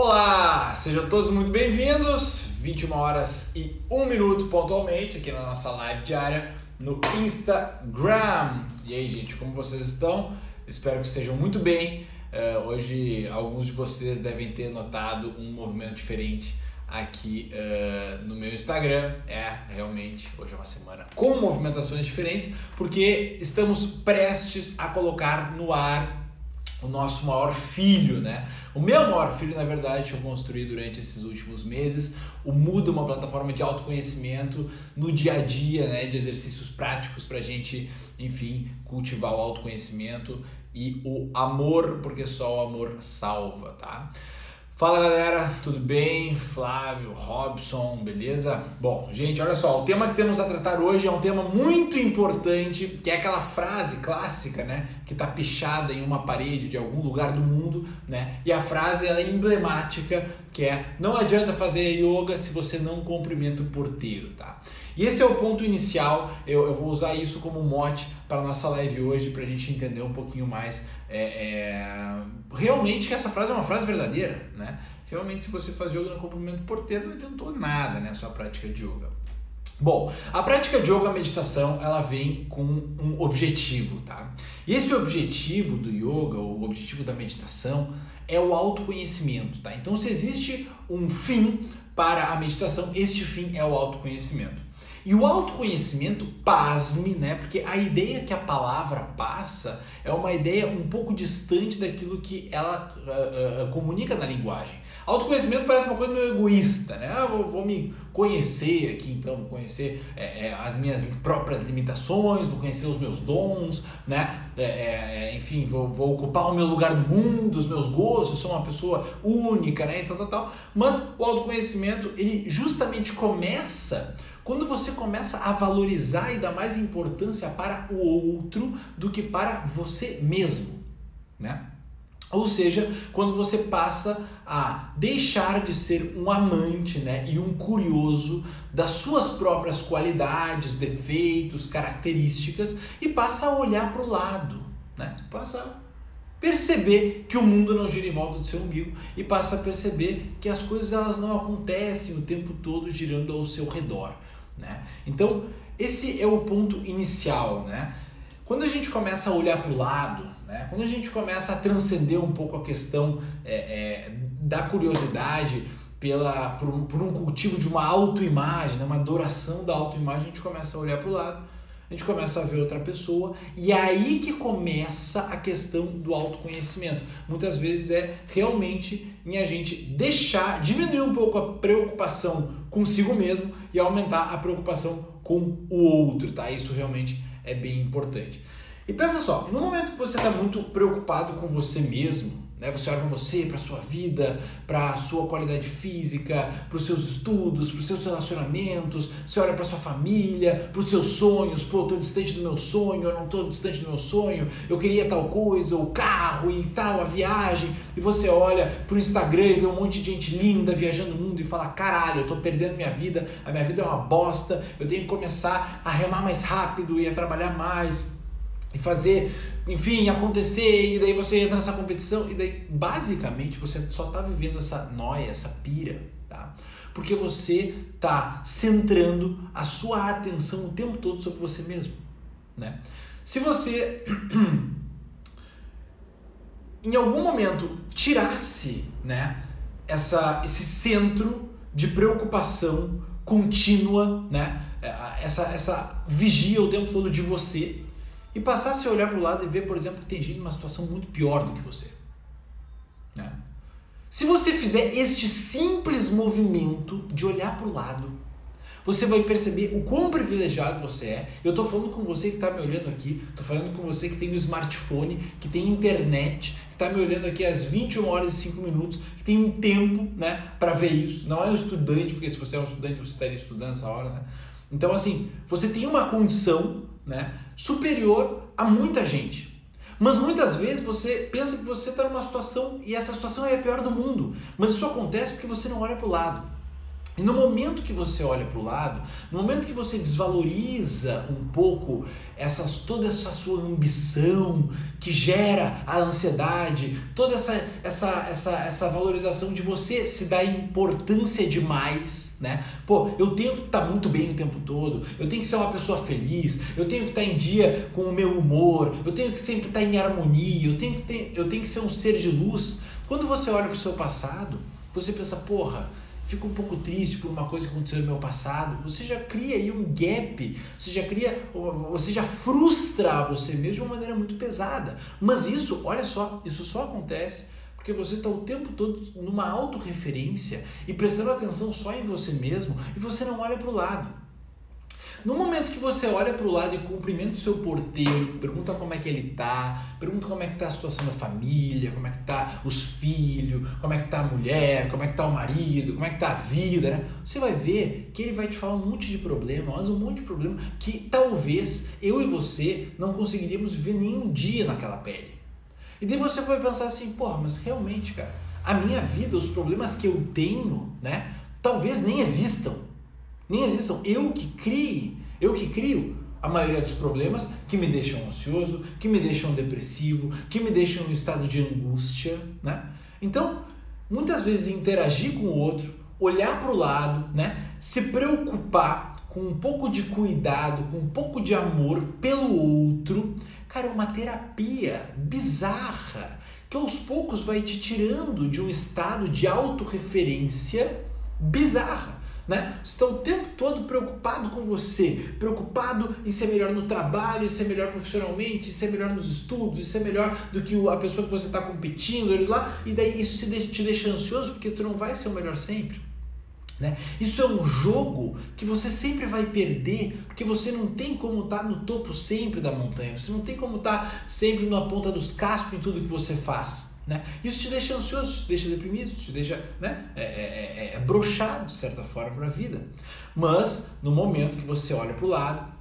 Olá, sejam todos muito bem-vindos. 21 horas e 1 minuto pontualmente aqui na nossa live diária no Instagram. E aí, gente, como vocês estão? Espero que estejam muito bem. Uh, hoje, alguns de vocês devem ter notado um movimento diferente aqui uh, no meu Instagram. É, realmente, hoje é uma semana com movimentações diferentes, porque estamos prestes a colocar no ar o nosso maior filho, né? O meu maior filho, na verdade, eu construí durante esses últimos meses. O Muda, uma plataforma de autoconhecimento no dia a dia, né? De exercícios práticos para a gente, enfim, cultivar o autoconhecimento e o amor, porque só o amor salva, tá? Fala galera, tudo bem? Flávio, Robson, beleza? Bom, gente, olha só, o tema que temos a tratar hoje é um tema muito importante, que é aquela frase clássica, né, que tá pichada em uma parede de algum lugar do mundo, né? E a frase ela é emblemática, que é: não adianta fazer yoga se você não cumprimenta o porteiro, tá? E esse é o ponto inicial, eu, eu vou usar isso como mote para a nossa live hoje, para a gente entender um pouquinho mais é, é, realmente que essa frase é uma frase verdadeira, né? Realmente, se você faz yoga no cumprimento porteiro, não adiantou nada né, a sua prática de yoga. Bom, a prática de yoga, a meditação, ela vem com um objetivo, tá? E esse objetivo do yoga, o objetivo da meditação, é o autoconhecimento, tá? Então, se existe um fim para a meditação, este fim é o autoconhecimento. E o autoconhecimento, pasme, né? Porque a ideia que a palavra passa é uma ideia um pouco distante daquilo que ela uh, uh, comunica na linguagem. Autoconhecimento parece uma coisa meio egoísta, né? Ah, vou, vou me conhecer aqui, então, vou conhecer é, é, as minhas próprias limitações, vou conhecer os meus dons, né? É, é, enfim, vou, vou, ocupar o meu lugar no mundo, os meus gostos, sou uma pessoa única, né? E tal, tal, tal. Mas o autoconhecimento, ele justamente começa quando você começa a valorizar e dar mais importância para o outro do que para você mesmo, né? Ou seja, quando você passa a deixar de ser um amante né, e um curioso das suas próprias qualidades, defeitos, características e passa a olhar para o lado, né? passa a perceber que o mundo não gira em volta do seu umbigo e passa a perceber que as coisas elas não acontecem o tempo todo girando ao seu redor. Né? Então, esse é o ponto inicial. Né? Quando a gente começa a olhar para o lado, né? quando a gente começa a transcender um pouco a questão é, é, da curiosidade pela, por, um, por um cultivo de uma autoimagem, né? uma adoração da autoimagem, a gente começa a olhar para o lado a gente começa a ver outra pessoa e é aí que começa a questão do autoconhecimento. Muitas vezes é realmente em a gente deixar, diminuir um pouco a preocupação consigo mesmo e aumentar a preocupação com o outro, tá? Isso realmente é bem importante. E pensa só, no momento que você está muito preocupado com você mesmo, né? Você olha para você, para sua vida, para sua qualidade física, para os seus estudos, para os seus relacionamentos, você olha para sua família, para os seus sonhos, pô, estou distante do meu sonho, eu não estou distante do meu sonho, eu queria tal coisa, o carro e tal, a viagem, e você olha para o Instagram e vê um monte de gente linda viajando o mundo e fala, caralho, eu estou perdendo minha vida, a minha vida é uma bosta, eu tenho que começar a remar mais rápido e a trabalhar mais e fazer enfim, acontecer, e daí você entra nessa competição, e daí basicamente você só tá vivendo essa noia, essa pira, tá? Porque você tá centrando a sua atenção o tempo todo sobre você mesmo, né? Se você em algum momento tirasse, né, essa, esse centro de preocupação contínua, né, essa, essa vigia o tempo todo de você, e passasse a olhar para o lado e ver, por exemplo, que tem gente numa situação muito pior do que você. Né? Se você fizer este simples movimento de olhar para o lado, você vai perceber o quão privilegiado você é. Eu estou falando com você que está me olhando aqui, estou falando com você que tem um smartphone, que tem internet, que está me olhando aqui às 21 horas e 5 minutos, que tem um tempo né, para ver isso. Não é um estudante, porque se você é um estudante, você estaria estudando essa hora. Né? Então, assim, você tem uma condição né, superior a muita gente. Mas muitas vezes você pensa que você está numa situação e essa situação é a pior do mundo. Mas isso acontece porque você não olha para o lado. E no momento que você olha para o lado, no momento que você desvaloriza um pouco essas, toda essa sua ambição que gera a ansiedade, toda essa, essa, essa, essa valorização de você se dar importância demais, né? Pô, eu tenho que estar tá muito bem o tempo todo, eu tenho que ser uma pessoa feliz, eu tenho que estar tá em dia com o meu humor, eu tenho que sempre estar tá em harmonia, eu tenho que, ter, eu tenho que ser um ser de luz. Quando você olha para o seu passado, você pensa, porra fica um pouco triste por uma coisa que aconteceu no meu passado, você já cria aí um gap, você já cria, você já frustra você mesmo de uma maneira muito pesada. Mas isso, olha só, isso só acontece porque você está o tempo todo numa autorreferência e prestando atenção só em você mesmo e você não olha para o lado. No momento que você olha para o lado e cumprimenta o seu porteiro, pergunta como é que ele tá, pergunta como é que tá a situação da família, como é que tá os filhos, como é que tá a mulher, como é que tá o marido, como é que tá a vida, né? Você vai ver que ele vai te falar um monte de problema, mas um monte de problema que talvez eu e você não conseguiríamos viver nenhum dia naquela pele. E daí você vai pensar assim, porra, mas realmente, cara, a minha vida, os problemas que eu tenho, né, talvez nem existam nem existam. Eu que crie, eu que crio a maioria dos problemas que me deixam ansioso, que me deixam depressivo, que me deixam no estado de angústia, né? Então, muitas vezes interagir com o outro, olhar para o lado, né? Se preocupar com um pouco de cuidado, com um pouco de amor pelo outro, cara, é uma terapia bizarra que aos poucos vai te tirando de um estado de autorreferência bizarra né? Você está o tempo todo preocupado com você, preocupado em ser melhor no trabalho, em ser melhor profissionalmente, em ser melhor nos estudos, em ser melhor do que a pessoa que você está competindo, lá, e daí isso te deixa ansioso porque tu não vai ser o melhor sempre. Né? Isso é um jogo que você sempre vai perder, porque você não tem como estar tá no topo sempre da montanha, você não tem como estar tá sempre na ponta dos cascos em tudo que você faz. Né? Isso te deixa ansioso, te deixa deprimido, te deixa né, é, é, é, é brochado de certa forma para a vida. Mas no momento que você olha para o lado,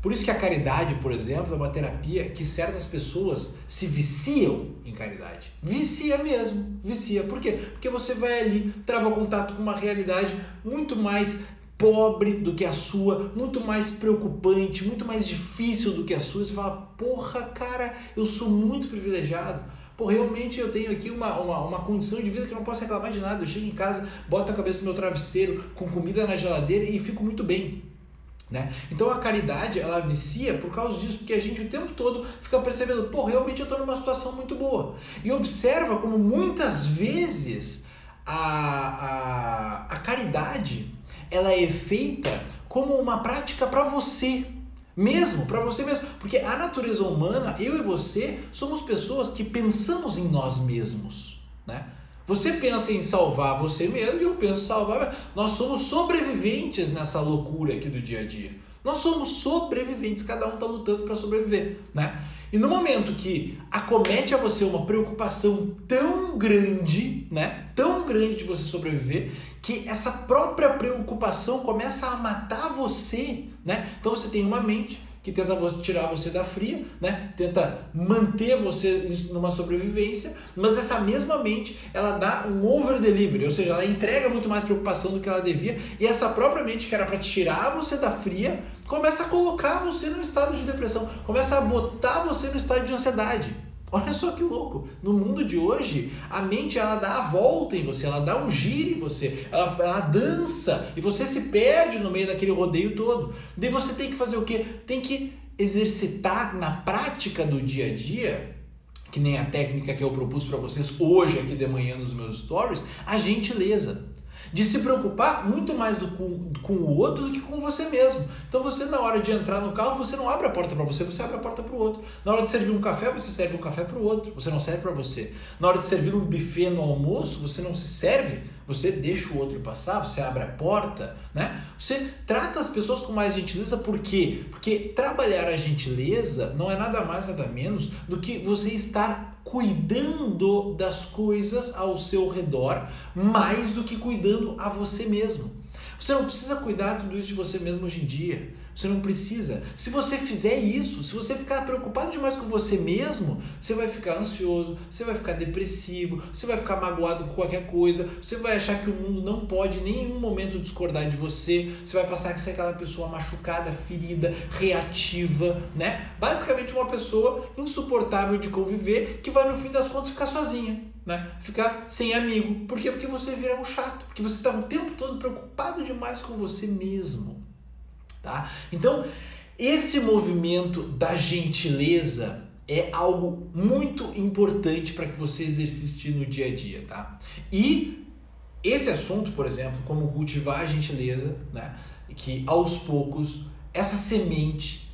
por isso que a caridade, por exemplo, é uma terapia que certas pessoas se viciam em caridade. Vicia mesmo, vicia. Por quê? Porque você vai ali, trava contato com uma realidade muito mais pobre do que a sua, muito mais preocupante, muito mais difícil do que a sua. Você fala, porra, cara, eu sou muito privilegiado. Pô, realmente eu tenho aqui uma, uma, uma condição de vida que eu não posso reclamar de nada. Eu chego em casa, boto a cabeça no meu travesseiro, com comida na geladeira e fico muito bem. Né? Então a caridade ela vicia por causa disso, porque a gente o tempo todo fica percebendo, pô, realmente eu estou numa situação muito boa. E observa como muitas vezes a, a, a caridade ela é feita como uma prática para você. Mesmo, para você mesmo. Porque a natureza humana, eu e você, somos pessoas que pensamos em nós mesmos. Né? Você pensa em salvar você mesmo e eu penso em salvar. Nós somos sobreviventes nessa loucura aqui do dia a dia. Nós somos sobreviventes, cada um está lutando para sobreviver. Né? E no momento que acomete a você uma preocupação tão grande, né? Tão grande de você sobreviver, que essa própria preocupação começa a matar você, né? Então você tem uma mente que tenta tirar você da fria, né? Tenta manter você numa sobrevivência, mas essa mesma mente, ela dá um over delivery, ou seja, ela entrega muito mais preocupação do que ela devia, e essa própria mente que era para tirar você da fria, começa a colocar você num estado de depressão, começa a botar você no estado de ansiedade. Olha só que louco. No mundo de hoje, a mente ela dá a volta em você, ela dá um giro em você, ela, ela dança e você se perde no meio daquele rodeio todo. Daí você tem que fazer o quê? Tem que exercitar na prática do dia a dia, que nem a técnica que eu propus para vocês hoje aqui de manhã nos meus stories, a gentileza de se preocupar muito mais do, com, com o outro do que com você mesmo. Então você na hora de entrar no carro, você não abre a porta para você, você abre a porta para o outro. Na hora de servir um café, você serve um café para o outro, você não serve para você. Na hora de servir um buffet no almoço, você não se serve, você deixa o outro passar, você abre a porta, né? Você trata as pessoas com mais gentileza, por quê? Porque trabalhar a gentileza não é nada mais nada menos do que você estar cuidando das coisas ao seu redor mais do que cuidando a você mesmo. Você não precisa cuidar tudo isso de você mesmo hoje em dia. Você não precisa. Se você fizer isso, se você ficar preocupado demais com você mesmo, você vai ficar ansioso, você vai ficar depressivo, você vai ficar magoado com qualquer coisa, você vai achar que o mundo não pode em nenhum momento discordar de você, você vai passar a ser aquela pessoa machucada, ferida, reativa, né? Basicamente uma pessoa insuportável de conviver que vai no fim das contas ficar sozinha. Né? Ficar sem amigo. Por quê? Porque você vira um chato. Porque você está o tempo todo preocupado demais com você mesmo. Tá? Então, esse movimento da gentileza é algo muito importante para que você exercite no dia a dia, tá? E esse assunto, por exemplo, como cultivar a gentileza, né? Que aos poucos essa semente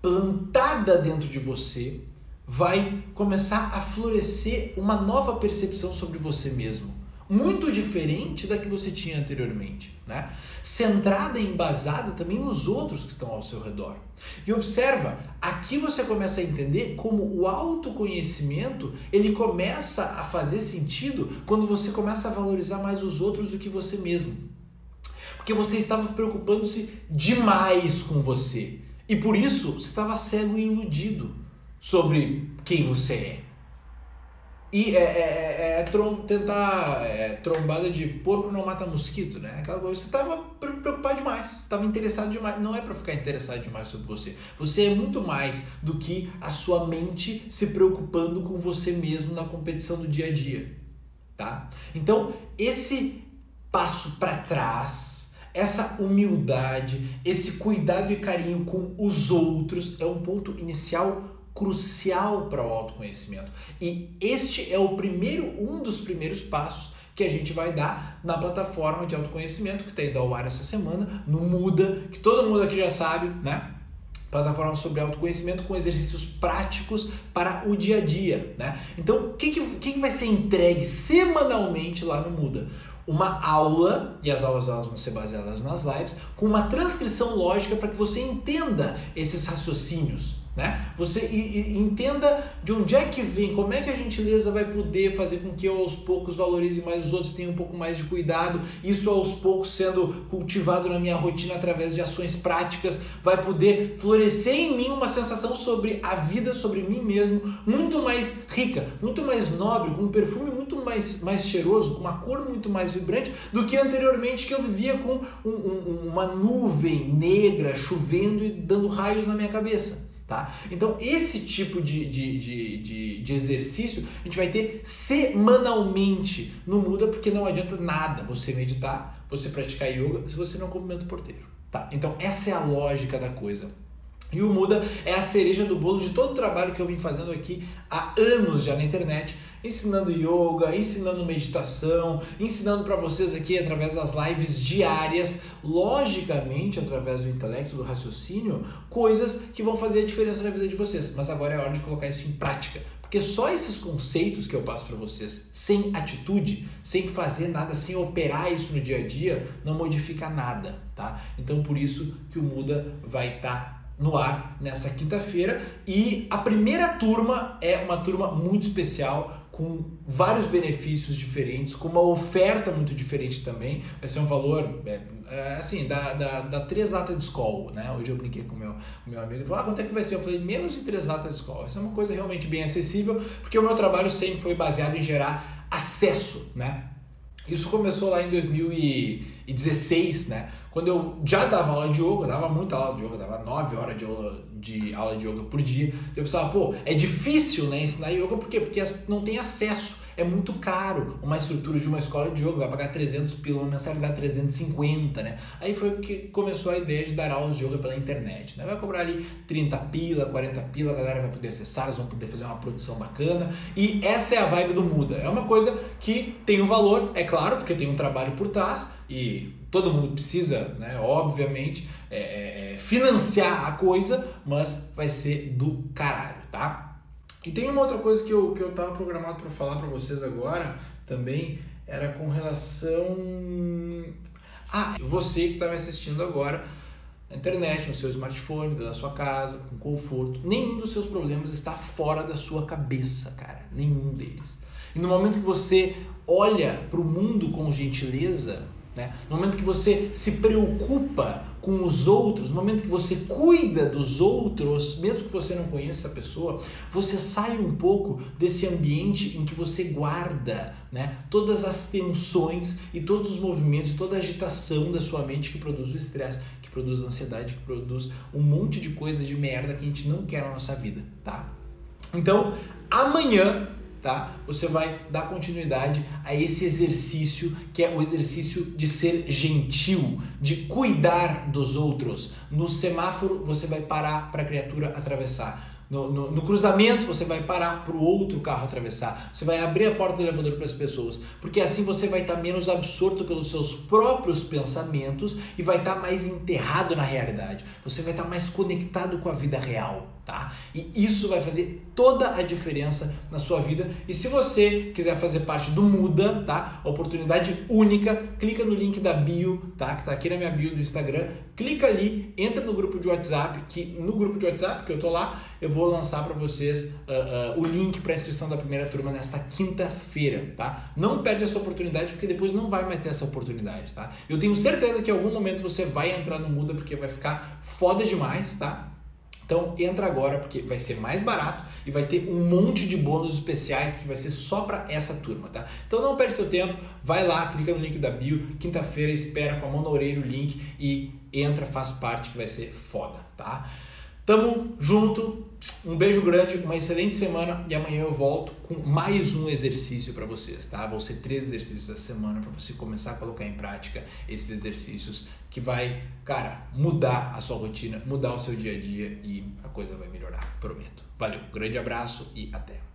plantada dentro de você vai começar a florescer uma nova percepção sobre você mesmo muito diferente da que você tinha anteriormente, né? Centrada e embasada também nos outros que estão ao seu redor. E observa, aqui você começa a entender como o autoconhecimento, ele começa a fazer sentido quando você começa a valorizar mais os outros do que você mesmo. Porque você estava preocupando-se demais com você. E por isso você estava cego e iludido sobre quem você é. E é, é, é, é trom, tentar é, trombada de porco não mata mosquito, né? Aquela coisa, você estava preocupado demais, você estava interessado demais. Não é para ficar interessado demais sobre você. Você é muito mais do que a sua mente se preocupando com você mesmo na competição do dia a dia, tá? Então, esse passo para trás, essa humildade, esse cuidado e carinho com os outros é um ponto inicial crucial para o autoconhecimento. E este é o primeiro, um dos primeiros passos que a gente vai dar na plataforma de autoconhecimento que está indo ao ar essa semana, no Muda, que todo mundo aqui já sabe, né? Plataforma sobre autoconhecimento com exercícios práticos para o dia a dia, né? Então, o que, que, que vai ser entregue semanalmente lá no Muda? uma aula, e as aulas elas vão ser baseadas nas lives, com uma transcrição lógica para que você entenda esses raciocínios, né? Você e, e entenda de onde é que vem, como é que a gentileza vai poder fazer com que eu aos poucos valorize mais os outros, tenha um pouco mais de cuidado, isso aos poucos sendo cultivado na minha rotina através de ações práticas, vai poder florescer em mim uma sensação sobre a vida, sobre mim mesmo, muito mais rica, muito mais nobre, com um perfume muito mais, mais cheiroso, com uma cor muito mais vibrante do que anteriormente que eu vivia com um, um, uma nuvem negra chovendo e dando raios na minha cabeça. Tá? Então, esse tipo de, de, de, de, de exercício a gente vai ter semanalmente no Muda, porque não adianta nada você meditar, você praticar yoga, se você não cumprimenta o porteiro. Tá? Então, essa é a lógica da coisa. E o Muda é a cereja do bolo de todo o trabalho que eu vim fazendo aqui há anos já na internet ensinando yoga, ensinando meditação, ensinando para vocês aqui através das lives diárias, logicamente através do intelecto, do raciocínio, coisas que vão fazer a diferença na vida de vocês. Mas agora é hora de colocar isso em prática. Porque só esses conceitos que eu passo para vocês, sem atitude, sem fazer nada, sem operar isso no dia a dia, não modifica nada, tá? Então por isso que o Muda vai estar tá no ar nessa quinta-feira e a primeira turma é uma turma muito especial com vários benefícios diferentes, com uma oferta muito diferente também. Vai ser um valor, é, é, assim, da, da, da três latas de escola, né? Hoje eu brinquei com o meu, meu amigo, ele falou, ah, quanto é que vai ser? Eu falei, menos de três latas de escola. Isso é uma coisa realmente bem acessível, porque o meu trabalho sempre foi baseado em gerar acesso, né? Isso começou lá em 2016, né? Quando eu já dava aula de yoga, dava muita aula de yoga, dava 9 horas de aula de, aula de yoga por dia. Eu pensava, pô, é difícil né, ensinar yoga, por quê? Porque não tem acesso. É muito caro uma estrutura de uma escola de yoga, vai pagar 300 pila, uma mensalidade 350, né? Aí foi que começou a ideia de dar aulas de yoga pela internet, né? Vai cobrar ali 30 pila, 40 pila, a galera vai poder acessar, eles vão poder fazer uma produção bacana. E essa é a vibe do Muda. É uma coisa que tem um valor, é claro, porque tem um trabalho por trás e todo mundo precisa, né, obviamente, é, é, é, financiar a coisa, mas vai ser do caralho, tá? E tem uma outra coisa que eu, que eu tava programado para falar para vocês agora também, era com relação. Ah, você que está me assistindo agora na internet, no seu smartphone, da sua casa, com conforto. Nenhum dos seus problemas está fora da sua cabeça, cara. Nenhum deles. E no momento que você olha para o mundo com gentileza, Né? No momento que você se preocupa com os outros, no momento que você cuida dos outros, mesmo que você não conheça a pessoa, você sai um pouco desse ambiente em que você guarda né, todas as tensões e todos os movimentos, toda a agitação da sua mente que produz o estresse, que produz a ansiedade, que produz um monte de coisa de merda que a gente não quer na nossa vida, tá? Então, amanhã tá? Você vai dar continuidade a esse exercício que é o exercício de ser gentil, de cuidar dos outros. No semáforo você vai parar para a criatura atravessar. No, no, no, cruzamento você vai parar para o outro carro atravessar. Você vai abrir a porta do elevador para as pessoas. Porque assim você vai estar tá menos absorto pelos seus próprios pensamentos e vai estar tá mais enterrado na realidade. Você vai estar tá mais conectado com a vida real tá? E isso vai fazer toda a diferença na sua vida. E se você quiser fazer parte do Muda, tá? Oportunidade única, clica no link da bio, tá? Que tá aqui na minha bio do Instagram. Clica ali, entra no grupo de WhatsApp, que no grupo de WhatsApp que eu tô lá, eu vou lançar para vocês uh, uh, o link para inscrição da primeira turma nesta quinta-feira, tá? Não perde essa oportunidade porque depois não vai mais ter essa oportunidade, tá? Eu tenho certeza que em algum momento você vai entrar no Muda porque vai ficar foda demais, tá? Então entra agora porque vai ser mais barato e vai ter um monte de bônus especiais que vai ser só para essa turma, tá? Então não perde seu tempo, vai lá, clica no link da bio, quinta-feira espera com a mão na orelha o link e entra, faz parte que vai ser foda, tá? Tamo junto, um beijo grande, uma excelente semana e amanhã eu volto com mais um exercício para vocês, tá? Vão ser três exercícios essa semana para você começar a colocar em prática esses exercícios que vai, cara, mudar a sua rotina, mudar o seu dia a dia e a coisa vai melhorar, prometo. Valeu, grande abraço e até.